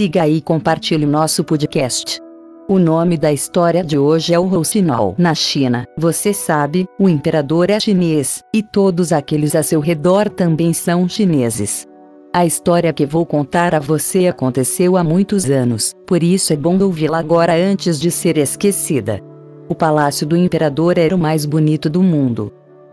siga e compartilhe nosso podcast. O nome da história de hoje é o Rouxinol. Na China, você sabe, o imperador é chinês, e todos aqueles a seu redor também são chineses. A história que vou contar a você aconteceu há muitos anos, por isso é bom ouvi-la agora antes de ser esquecida. O palácio do imperador era o mais bonito do mundo.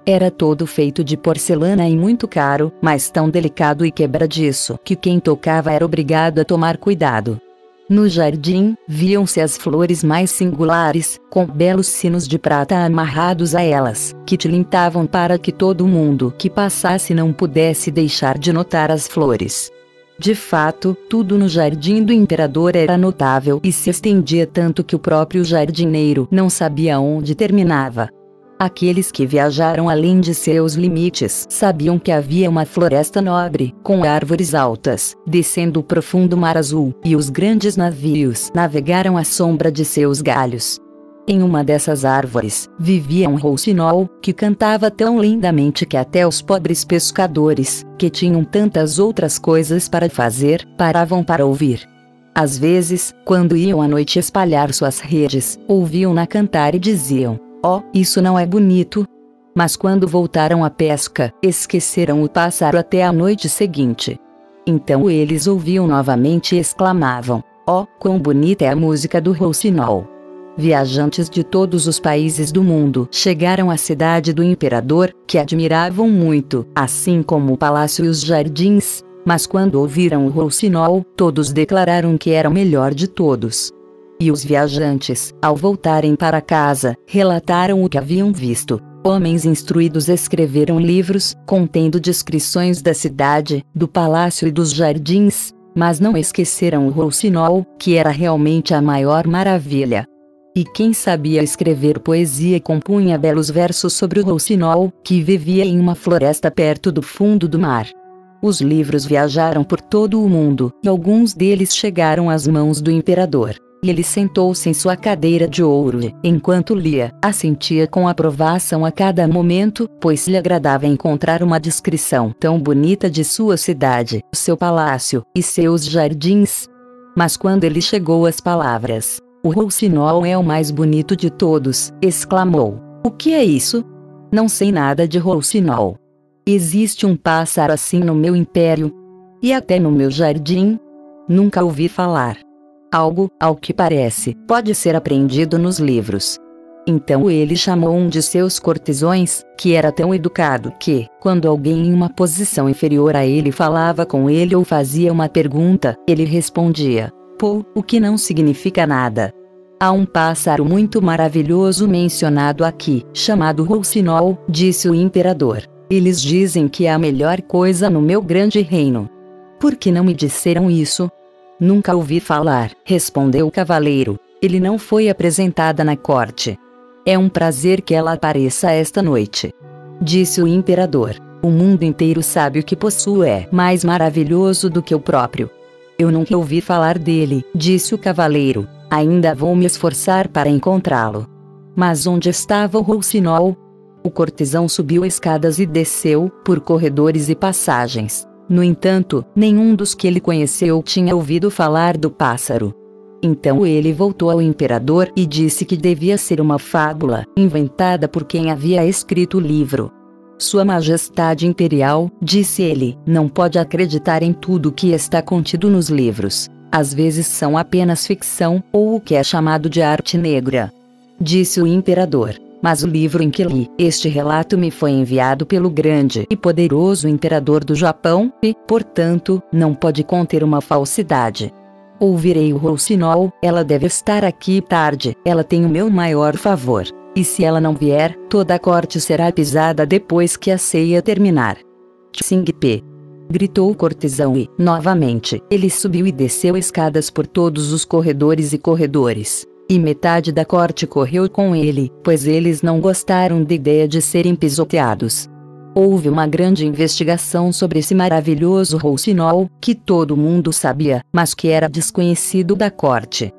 Era todo feito de porcelana e muito caro, mas tão delicado e quebradiço que quem tocava era obrigado a tomar cuidado. No jardim, viam-se as flores mais singulares, com belos sinos de prata amarrados a elas, que tilintavam para que todo mundo que passasse não pudesse deixar de notar as flores. De fato, tudo no jardim do imperador era notável e se estendia tanto que o próprio jardineiro não sabia onde terminava. Aqueles que viajaram além de seus limites sabiam que havia uma floresta nobre, com árvores altas, descendo o profundo mar azul, e os grandes navios navegaram à sombra de seus galhos. Em uma dessas árvores, vivia um rouxinol, que cantava tão lindamente que até os pobres pescadores, que tinham tantas outras coisas para fazer, paravam para ouvir. Às vezes, quando iam à noite espalhar suas redes, ouviam-na cantar e diziam: Oh, isso não é bonito. Mas quando voltaram à pesca, esqueceram o pássaro até a noite seguinte. Então eles ouviam novamente e exclamavam: Oh, quão bonita é a música do rouxinol! Viajantes de todos os países do mundo chegaram à cidade do imperador, que admiravam muito, assim como o palácio e os jardins. Mas quando ouviram o rouxinol, todos declararam que era o melhor de todos. E os viajantes, ao voltarem para casa, relataram o que haviam visto. Homens instruídos escreveram livros, contendo descrições da cidade, do palácio e dos jardins, mas não esqueceram o Rouxinol, que era realmente a maior maravilha. E quem sabia escrever poesia compunha belos versos sobre o Rouxinol, que vivia em uma floresta perto do fundo do mar. Os livros viajaram por todo o mundo, e alguns deles chegaram às mãos do imperador. Ele sentou-se em sua cadeira de ouro e, enquanto lia, assentia com aprovação a cada momento, pois lhe agradava encontrar uma descrição tão bonita de sua cidade, seu palácio e seus jardins. Mas quando ele chegou às palavras, o rouxinol é o mais bonito de todos, exclamou. O que é isso? Não sei nada de rouxinol. Existe um pássaro assim no meu império? E até no meu jardim? Nunca ouvi falar. Algo, ao que parece, pode ser aprendido nos livros. Então ele chamou um de seus cortesões, que era tão educado que, quando alguém em uma posição inferior a ele falava com ele ou fazia uma pergunta, ele respondia: Pô, o que não significa nada. Há um pássaro muito maravilhoso mencionado aqui, chamado Rouxinol, disse o imperador. Eles dizem que é a melhor coisa no meu grande reino. Por que não me disseram isso? Nunca ouvi falar, respondeu o cavaleiro. Ele não foi apresentada na corte. É um prazer que ela apareça esta noite. Disse o imperador. O mundo inteiro sabe o que possuo é mais maravilhoso do que o próprio. Eu nunca ouvi falar dele, disse o cavaleiro. Ainda vou me esforçar para encontrá-lo. Mas onde estava o Rouxinol? O cortesão subiu escadas e desceu, por corredores e passagens. No entanto, nenhum dos que ele conheceu tinha ouvido falar do pássaro. Então ele voltou ao imperador e disse que devia ser uma fábula, inventada por quem havia escrito o livro. Sua Majestade Imperial, disse ele, não pode acreditar em tudo que está contido nos livros. Às vezes são apenas ficção, ou o que é chamado de arte negra. Disse o imperador. Mas o livro em que li este relato me foi enviado pelo grande e poderoso imperador do Japão, e, portanto, não pode conter uma falsidade. Ouvirei o Rouxinol, ela deve estar aqui tarde, ela tem o meu maior favor. E se ela não vier, toda a corte será pisada depois que a ceia terminar. Tsing-pe. Gritou o cortesão e, novamente, ele subiu e desceu escadas por todos os corredores e corredores. E metade da corte correu com ele, pois eles não gostaram da ideia de serem pisoteados. Houve uma grande investigação sobre esse maravilhoso rouxinol, que todo mundo sabia, mas que era desconhecido da corte.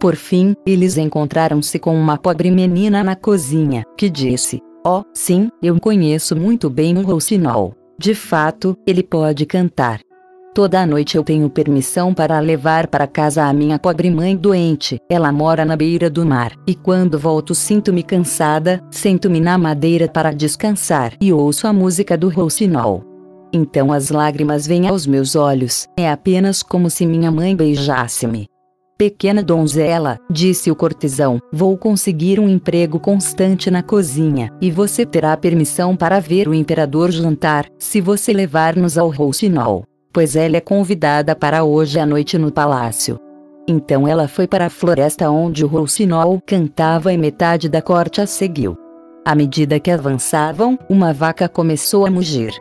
Por fim, eles encontraram-se com uma pobre menina na cozinha, que disse: Oh, sim, eu conheço muito bem o rouxinol. De fato, ele pode cantar. Toda noite eu tenho permissão para levar para casa a minha pobre mãe doente. Ela mora na beira do mar, e quando volto sinto-me cansada, sento-me na madeira para descansar e ouço a música do rouxinol. Então as lágrimas vêm aos meus olhos, é apenas como se minha mãe beijasse-me. Pequena donzela, disse o cortesão, vou conseguir um emprego constante na cozinha, e você terá permissão para ver o imperador jantar, se você levar-nos ao rouxinol pois ela é convidada para hoje à noite no palácio. Então ela foi para a floresta onde o rouxinol cantava e metade da corte a seguiu. À medida que avançavam, uma vaca começou a mugir.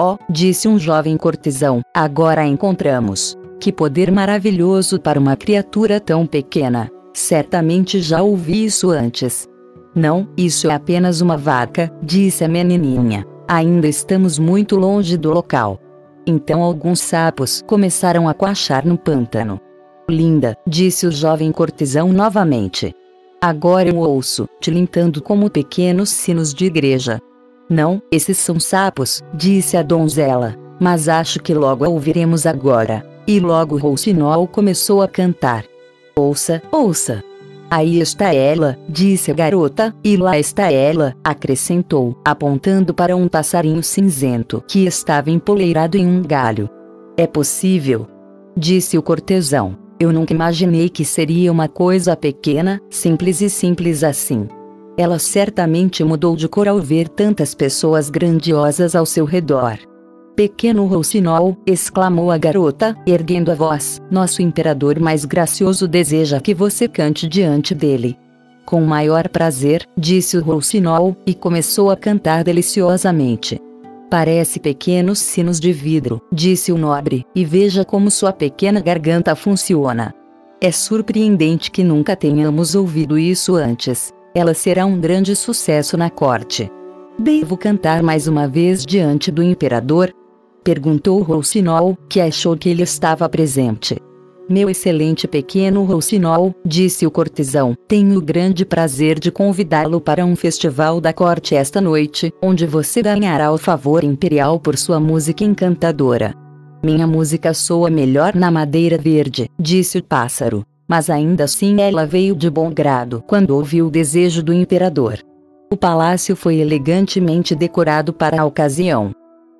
Oh, disse um jovem cortesão, agora a encontramos. Que poder maravilhoso para uma criatura tão pequena. Certamente já ouvi isso antes. Não, isso é apenas uma vaca, disse a menininha. Ainda estamos muito longe do local. Então alguns sapos começaram a coachar no pântano. Linda, disse o jovem cortesão novamente. Agora eu ouço, tilintando como pequenos sinos de igreja. Não, esses são sapos, disse a donzela, mas acho que logo a ouviremos agora. E logo Roucinol começou a cantar. Ouça, ouça. Aí está ela, disse a garota, e lá está ela, acrescentou, apontando para um passarinho cinzento que estava empoleirado em um galho. É possível? Disse o cortesão. Eu nunca imaginei que seria uma coisa pequena, simples e simples assim. Ela certamente mudou de cor ao ver tantas pessoas grandiosas ao seu redor. Pequeno Roucinol, exclamou a garota, erguendo a voz, nosso imperador mais gracioso deseja que você cante diante dele. Com maior prazer, disse o Roucinol, e começou a cantar deliciosamente. Parece pequenos sinos de vidro, disse o nobre, e veja como sua pequena garganta funciona. É surpreendente que nunca tenhamos ouvido isso antes. Ela será um grande sucesso na corte. Devo cantar mais uma vez diante do imperador? Perguntou Roucinol, que achou que ele estava presente. Meu excelente pequeno Roucinol, disse o cortesão, tenho o grande prazer de convidá-lo para um festival da corte esta noite, onde você ganhará o favor imperial por sua música encantadora. Minha música soa melhor na madeira verde, disse o pássaro. Mas ainda assim ela veio de bom grado quando ouviu o desejo do imperador. O palácio foi elegantemente decorado para a ocasião.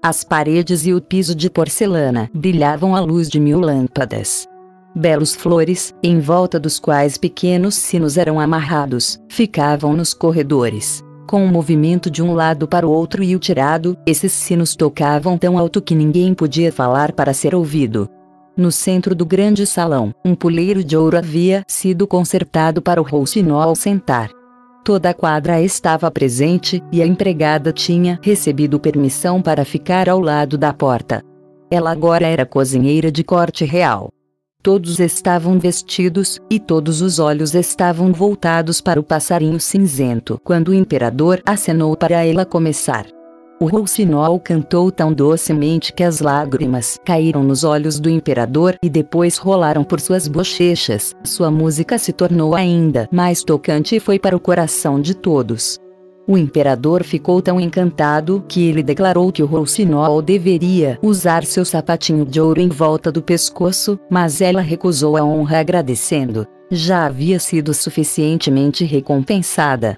As paredes e o piso de porcelana brilhavam à luz de mil lâmpadas. Belos flores, em volta dos quais pequenos sinos eram amarrados, ficavam nos corredores. Com o um movimento de um lado para o outro e o tirado, esses sinos tocavam tão alto que ninguém podia falar para ser ouvido. No centro do grande salão, um puleiro de ouro havia sido consertado para o rouxinol sentar. Toda a quadra estava presente, e a empregada tinha recebido permissão para ficar ao lado da porta. Ela agora era cozinheira de corte real. Todos estavam vestidos, e todos os olhos estavam voltados para o passarinho cinzento quando o imperador acenou para ela começar. O rouxinol cantou tão docemente que as lágrimas caíram nos olhos do imperador e depois rolaram por suas bochechas. Sua música se tornou ainda mais tocante e foi para o coração de todos. O imperador ficou tão encantado que ele declarou que o rouxinol deveria usar seu sapatinho de ouro em volta do pescoço, mas ela recusou a honra agradecendo. Já havia sido suficientemente recompensada.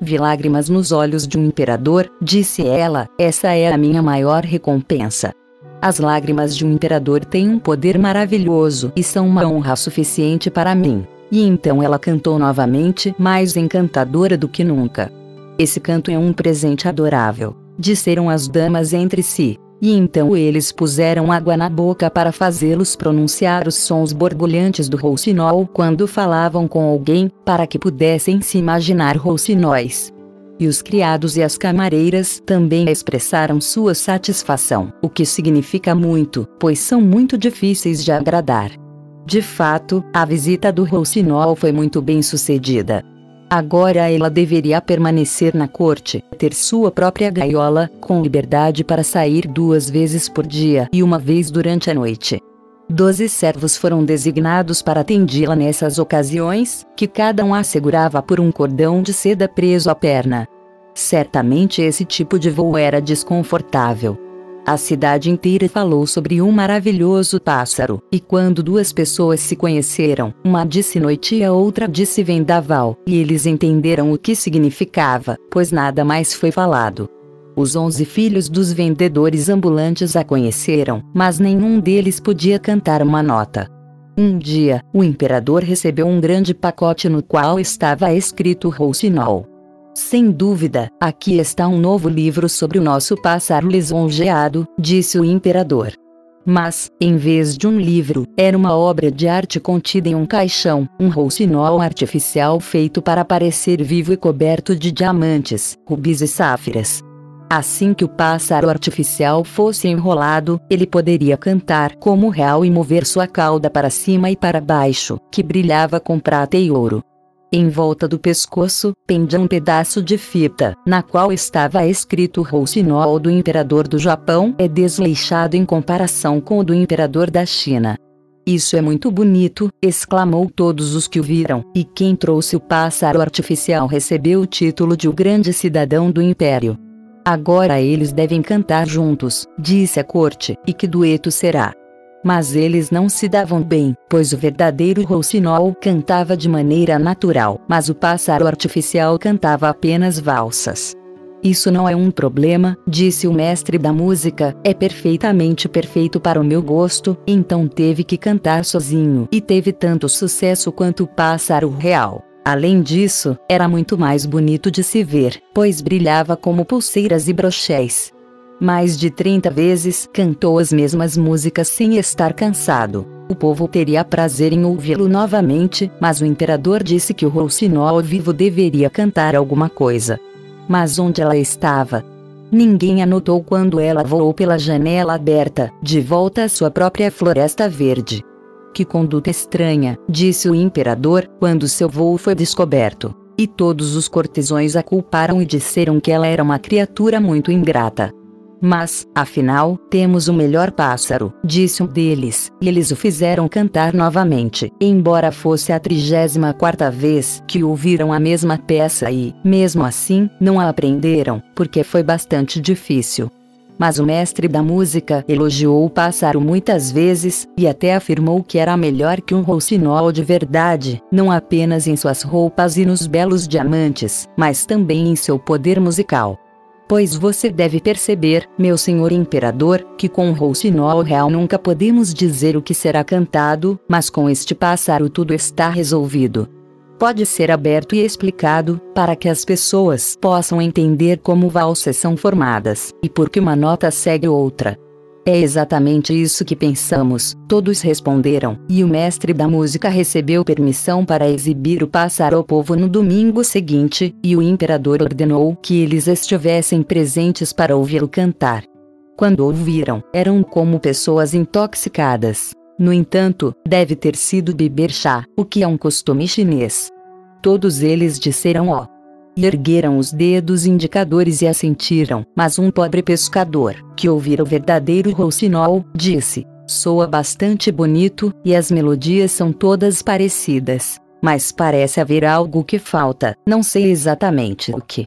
Vi lágrimas nos olhos de um imperador, disse ela, essa é a minha maior recompensa. As lágrimas de um imperador têm um poder maravilhoso e são uma honra suficiente para mim. E então ela cantou novamente, mais encantadora do que nunca. Esse canto é um presente adorável, disseram as damas entre si. E então eles puseram água na boca para fazê-los pronunciar os sons borbulhantes do rouxinol quando falavam com alguém, para que pudessem se imaginar rouxinóis. E os criados e as camareiras também expressaram sua satisfação, o que significa muito, pois são muito difíceis de agradar. De fato, a visita do rouxinol foi muito bem sucedida. Agora ela deveria permanecer na corte, ter sua própria gaiola, com liberdade para sair duas vezes por dia e uma vez durante a noite. Doze servos foram designados para atendê-la nessas ocasiões, que cada um a segurava por um cordão de seda preso à perna. Certamente esse tipo de voo era desconfortável. A cidade inteira falou sobre um maravilhoso pássaro, e quando duas pessoas se conheceram, uma disse noite e a outra disse vendaval, e eles entenderam o que significava, pois nada mais foi falado. Os onze filhos dos vendedores ambulantes a conheceram, mas nenhum deles podia cantar uma nota. Um dia, o imperador recebeu um grande pacote no qual estava escrito Rousinol. Sem dúvida, aqui está um novo livro sobre o nosso pássaro lisonjeado, disse o imperador. Mas, em vez de um livro, era uma obra de arte contida em um caixão, um rouxinol artificial feito para parecer vivo e coberto de diamantes, rubis e sáfiras. Assim que o pássaro artificial fosse enrolado, ele poderia cantar como real e mover sua cauda para cima e para baixo, que brilhava com prata e ouro. Em volta do pescoço, pendia um pedaço de fita, na qual estava escrito Rouxinol do imperador do Japão é desleixado em comparação com o do imperador da China. Isso é muito bonito, exclamou todos os que o viram, e quem trouxe o pássaro artificial recebeu o título de o grande cidadão do império. Agora eles devem cantar juntos, disse a corte, e que dueto será? Mas eles não se davam bem, pois o verdadeiro rouxinol cantava de maneira natural, mas o pássaro artificial cantava apenas valsas. Isso não é um problema, disse o mestre da música, é perfeitamente perfeito para o meu gosto, então teve que cantar sozinho e teve tanto sucesso quanto o pássaro real. Além disso, era muito mais bonito de se ver, pois brilhava como pulseiras e brochés. Mais de 30 vezes cantou as mesmas músicas sem estar cansado. O povo teria prazer em ouvi-lo novamente, mas o imperador disse que o rouxinol vivo deveria cantar alguma coisa. Mas onde ela estava? Ninguém a notou quando ela voou pela janela aberta, de volta à sua própria floresta verde. Que conduta estranha, disse o imperador, quando seu voo foi descoberto. E todos os cortesões a culparam e disseram que ela era uma criatura muito ingrata. Mas, afinal, temos o melhor pássaro, disse um deles, e eles o fizeram cantar novamente, embora fosse a trigésima quarta vez que ouviram a mesma peça e, mesmo assim, não a aprenderam, porque foi bastante difícil. Mas o mestre da música elogiou o pássaro muitas vezes, e até afirmou que era melhor que um rouxinol de verdade, não apenas em suas roupas e nos belos diamantes, mas também em seu poder musical. Pois você deve perceber, meu senhor imperador, que com o rouxinol real nunca podemos dizer o que será cantado, mas com este pássaro tudo está resolvido. Pode ser aberto e explicado, para que as pessoas possam entender como valsas são formadas, e por que uma nota segue outra. É exatamente isso que pensamos, todos responderam, e o mestre da música recebeu permissão para exibir o pássaro ao povo no domingo seguinte, e o imperador ordenou que eles estivessem presentes para ouvi-lo cantar. Quando ouviram, eram como pessoas intoxicadas. No entanto, deve ter sido beber chá, o que é um costume chinês. Todos eles disseram ó e ergueram os dedos indicadores e assentiram, mas um pobre pescador, que ouvira o verdadeiro rouxinol, disse: Soa bastante bonito, e as melodias são todas parecidas. Mas parece haver algo que falta, não sei exatamente o que.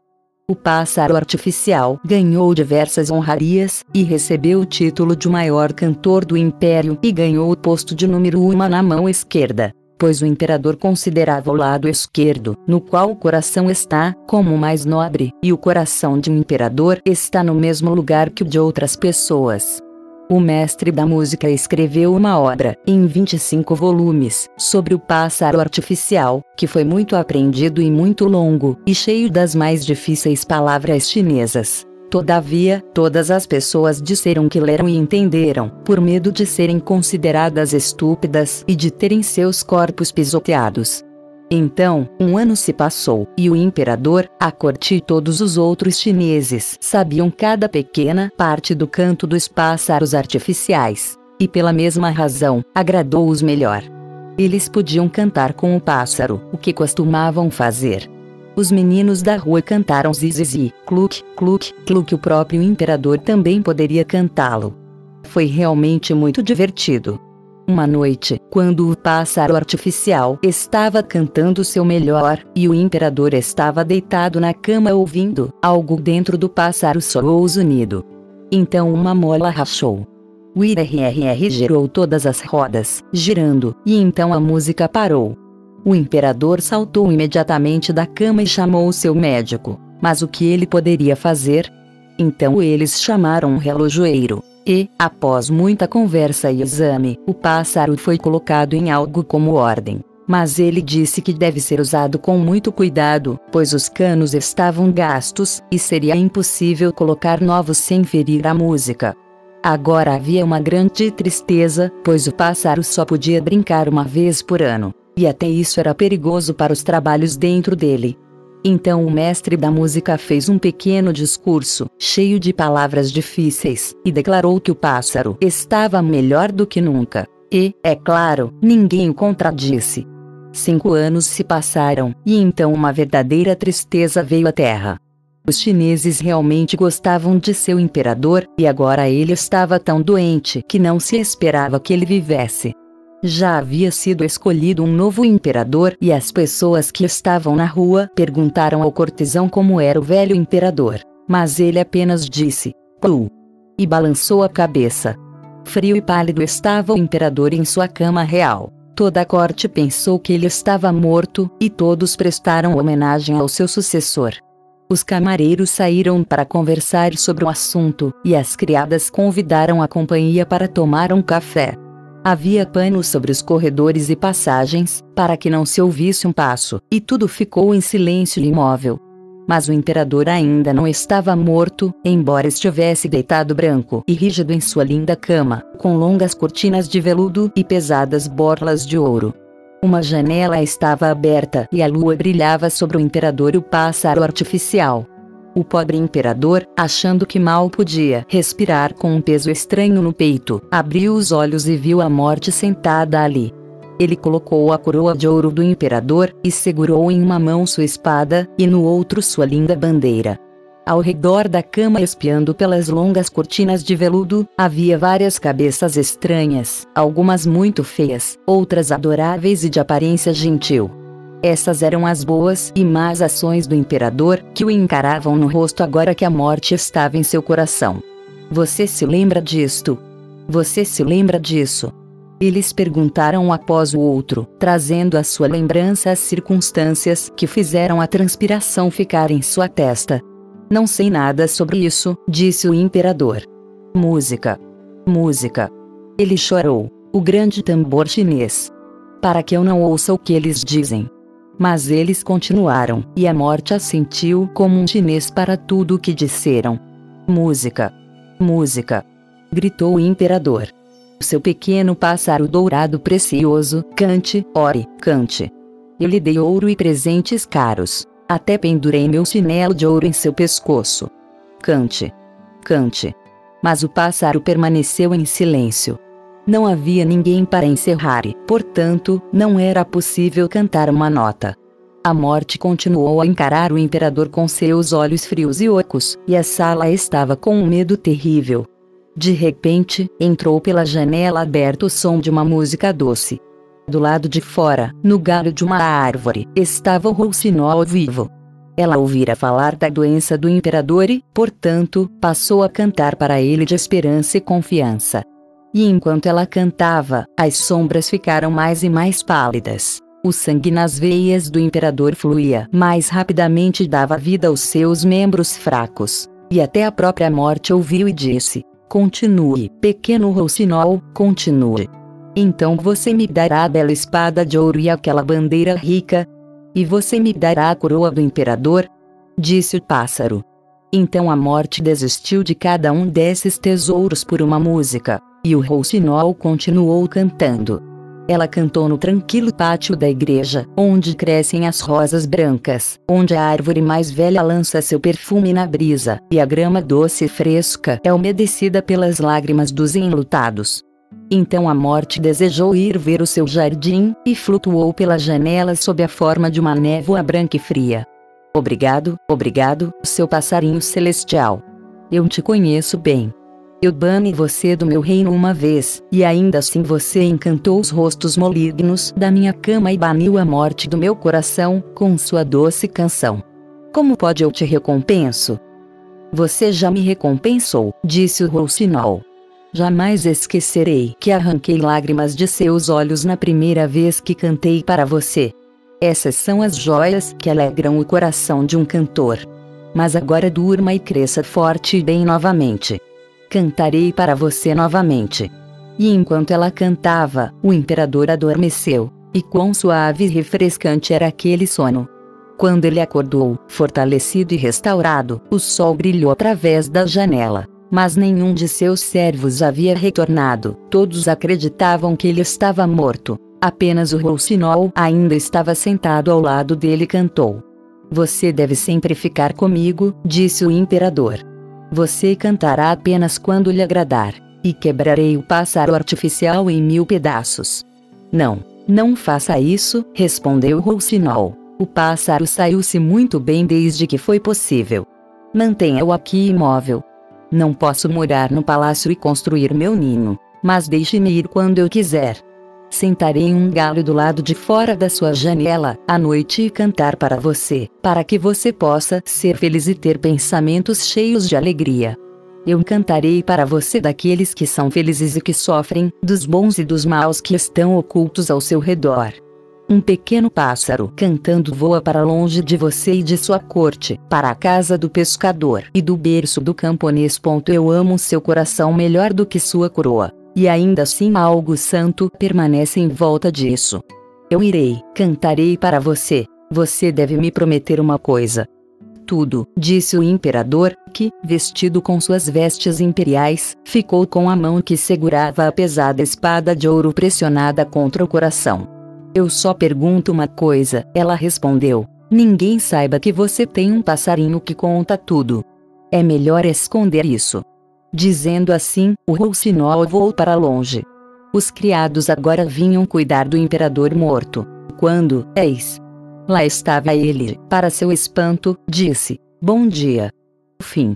O pássaro artificial ganhou diversas honrarias, e recebeu o título de maior cantor do império, e ganhou o posto de número uma na mão esquerda pois o imperador considerava o lado esquerdo, no qual o coração está, como o mais nobre, e o coração de um imperador está no mesmo lugar que o de outras pessoas. O mestre da música escreveu uma obra, em 25 volumes, sobre o pássaro artificial, que foi muito aprendido e muito longo, e cheio das mais difíceis palavras chinesas. Todavia, todas as pessoas disseram que leram e entenderam, por medo de serem consideradas estúpidas e de terem seus corpos pisoteados. Então, um ano se passou, e o imperador, a corte e todos os outros chineses sabiam cada pequena parte do canto dos pássaros artificiais. E pela mesma razão, agradou-os melhor. Eles podiam cantar com o pássaro, o que costumavam fazer. Os meninos da rua cantaram zizizi, cluk, cluk, cluk. O próprio imperador também poderia cantá-lo. Foi realmente muito divertido. Uma noite, quando o pássaro artificial estava cantando seu melhor, e o imperador estava deitado na cama ouvindo, algo dentro do pássaro soou zunido. Então uma mola rachou. O IRRR girou todas as rodas, girando, e então a música parou. O imperador saltou imediatamente da cama e chamou seu médico. Mas o que ele poderia fazer? Então eles chamaram um relojoeiro. E, após muita conversa e exame, o pássaro foi colocado em algo como ordem. Mas ele disse que deve ser usado com muito cuidado, pois os canos estavam gastos, e seria impossível colocar novos sem ferir a música. Agora havia uma grande tristeza, pois o pássaro só podia brincar uma vez por ano e até isso era perigoso para os trabalhos dentro dele. Então o mestre da música fez um pequeno discurso, cheio de palavras difíceis, e declarou que o pássaro estava melhor do que nunca. E, é claro, ninguém o contradisse. Cinco anos se passaram, e então uma verdadeira tristeza veio à terra. Os chineses realmente gostavam de seu imperador, e agora ele estava tão doente que não se esperava que ele vivesse. Já havia sido escolhido um novo imperador e as pessoas que estavam na rua perguntaram ao cortesão como era o velho imperador. Mas ele apenas disse, Pu! E balançou a cabeça. Frio e pálido estava o imperador em sua cama real. Toda a corte pensou que ele estava morto, e todos prestaram homenagem ao seu sucessor. Os camareiros saíram para conversar sobre o assunto, e as criadas convidaram a companhia para tomar um café. Havia panos sobre os corredores e passagens, para que não se ouvisse um passo, e tudo ficou em silêncio imóvel. Mas o imperador ainda não estava morto, embora estivesse deitado branco e rígido em sua linda cama, com longas cortinas de veludo e pesadas borlas de ouro. Uma janela estava aberta e a lua brilhava sobre o imperador e o pássaro artificial. O pobre imperador, achando que mal podia respirar com um peso estranho no peito, abriu os olhos e viu a morte sentada ali. Ele colocou a coroa de ouro do imperador e segurou em uma mão sua espada e no outro sua linda bandeira. Ao redor da cama, espiando pelas longas cortinas de veludo, havia várias cabeças estranhas, algumas muito feias, outras adoráveis e de aparência gentil. Essas eram as boas e más ações do imperador, que o encaravam no rosto agora que a morte estava em seu coração. Você se lembra disto? Você se lembra disso? Eles perguntaram um após o outro, trazendo à sua lembrança as circunstâncias que fizeram a transpiração ficar em sua testa. Não sei nada sobre isso, disse o imperador. Música. Música. Ele chorou. O grande tambor chinês. Para que eu não ouça o que eles dizem. Mas eles continuaram, e a morte assentiu como um chinês para tudo o que disseram. Música! Música! gritou o imperador. Seu pequeno pássaro dourado precioso, cante, ore, cante. Eu lhe dei ouro e presentes caros. Até pendurei meu chinelo de ouro em seu pescoço. Cante. Cante. Mas o pássaro permaneceu em silêncio. Não havia ninguém para encerrar e, portanto, não era possível cantar uma nota. A morte continuou a encarar o imperador com seus olhos frios e ocos, e a sala estava com um medo terrível. De repente, entrou pela janela aberta o som de uma música doce. Do lado de fora, no galho de uma árvore, estava o Roucinol vivo. Ela ouvira falar da doença do imperador e, portanto, passou a cantar para ele de esperança e confiança. E enquanto ela cantava, as sombras ficaram mais e mais pálidas. O sangue nas veias do imperador fluía mais rapidamente e dava vida aos seus membros fracos. E até a própria morte ouviu e disse: Continue, pequeno Roucinol, continue. Então você me dará a bela espada de ouro e aquela bandeira rica. E você me dará a coroa do imperador? Disse o pássaro. Então a morte desistiu de cada um desses tesouros por uma música. E o rouxinol continuou cantando. Ela cantou no tranquilo pátio da igreja, onde crescem as rosas brancas, onde a árvore mais velha lança seu perfume na brisa, e a grama doce e fresca é umedecida pelas lágrimas dos enlutados. Então a morte desejou ir ver o seu jardim, e flutuou pela janela sob a forma de uma névoa branca e fria. Obrigado, obrigado, seu passarinho celestial. Eu te conheço bem. Eu bane você do meu reino uma vez, e ainda assim você encantou os rostos malignos da minha cama e baniu a morte do meu coração com sua doce canção. Como pode eu te recompenso? Você já me recompensou, disse o Rousinol. Jamais esquecerei que arranquei lágrimas de seus olhos na primeira vez que cantei para você. Essas são as joias que alegram o coração de um cantor. Mas agora durma e cresça forte e bem novamente. Cantarei para você novamente. E enquanto ela cantava, o imperador adormeceu, e quão suave e refrescante era aquele sono. Quando ele acordou, fortalecido e restaurado, o sol brilhou através da janela mas nenhum de seus servos havia retornado. Todos acreditavam que ele estava morto. Apenas o Rousinol ainda estava sentado ao lado dele e cantou. Você deve sempre ficar comigo, disse o imperador. Você cantará apenas quando lhe agradar, e quebrarei o pássaro artificial em mil pedaços. Não, não faça isso, respondeu Rousinol. O pássaro saiu-se muito bem desde que foi possível. Mantenha-o aqui imóvel, não posso morar no palácio e construir meu ninho, mas deixe-me ir quando eu quiser. Sentarei um galho do lado de fora da sua janela, à noite e cantar para você, para que você possa ser feliz e ter pensamentos cheios de alegria. Eu cantarei para você daqueles que são felizes e que sofrem, dos bons e dos maus que estão ocultos ao seu redor. Um pequeno pássaro cantando voa para longe de você e de sua corte, para a casa do pescador e do berço do camponês. Eu amo seu coração melhor do que sua coroa. E ainda assim algo santo permanece em volta disso. Eu irei, cantarei para você. Você deve me prometer uma coisa. Tudo, disse o imperador, que, vestido com suas vestes imperiais, ficou com a mão que segurava a pesada espada de ouro pressionada contra o coração. Eu só pergunto uma coisa, ela respondeu. Ninguém saiba que você tem um passarinho que conta tudo. É melhor esconder isso. Dizendo assim, o Rousinol voou para longe. Os criados agora vinham cuidar do imperador morto. Quando, eis, lá estava ele, para seu espanto, disse: Bom dia. Fim.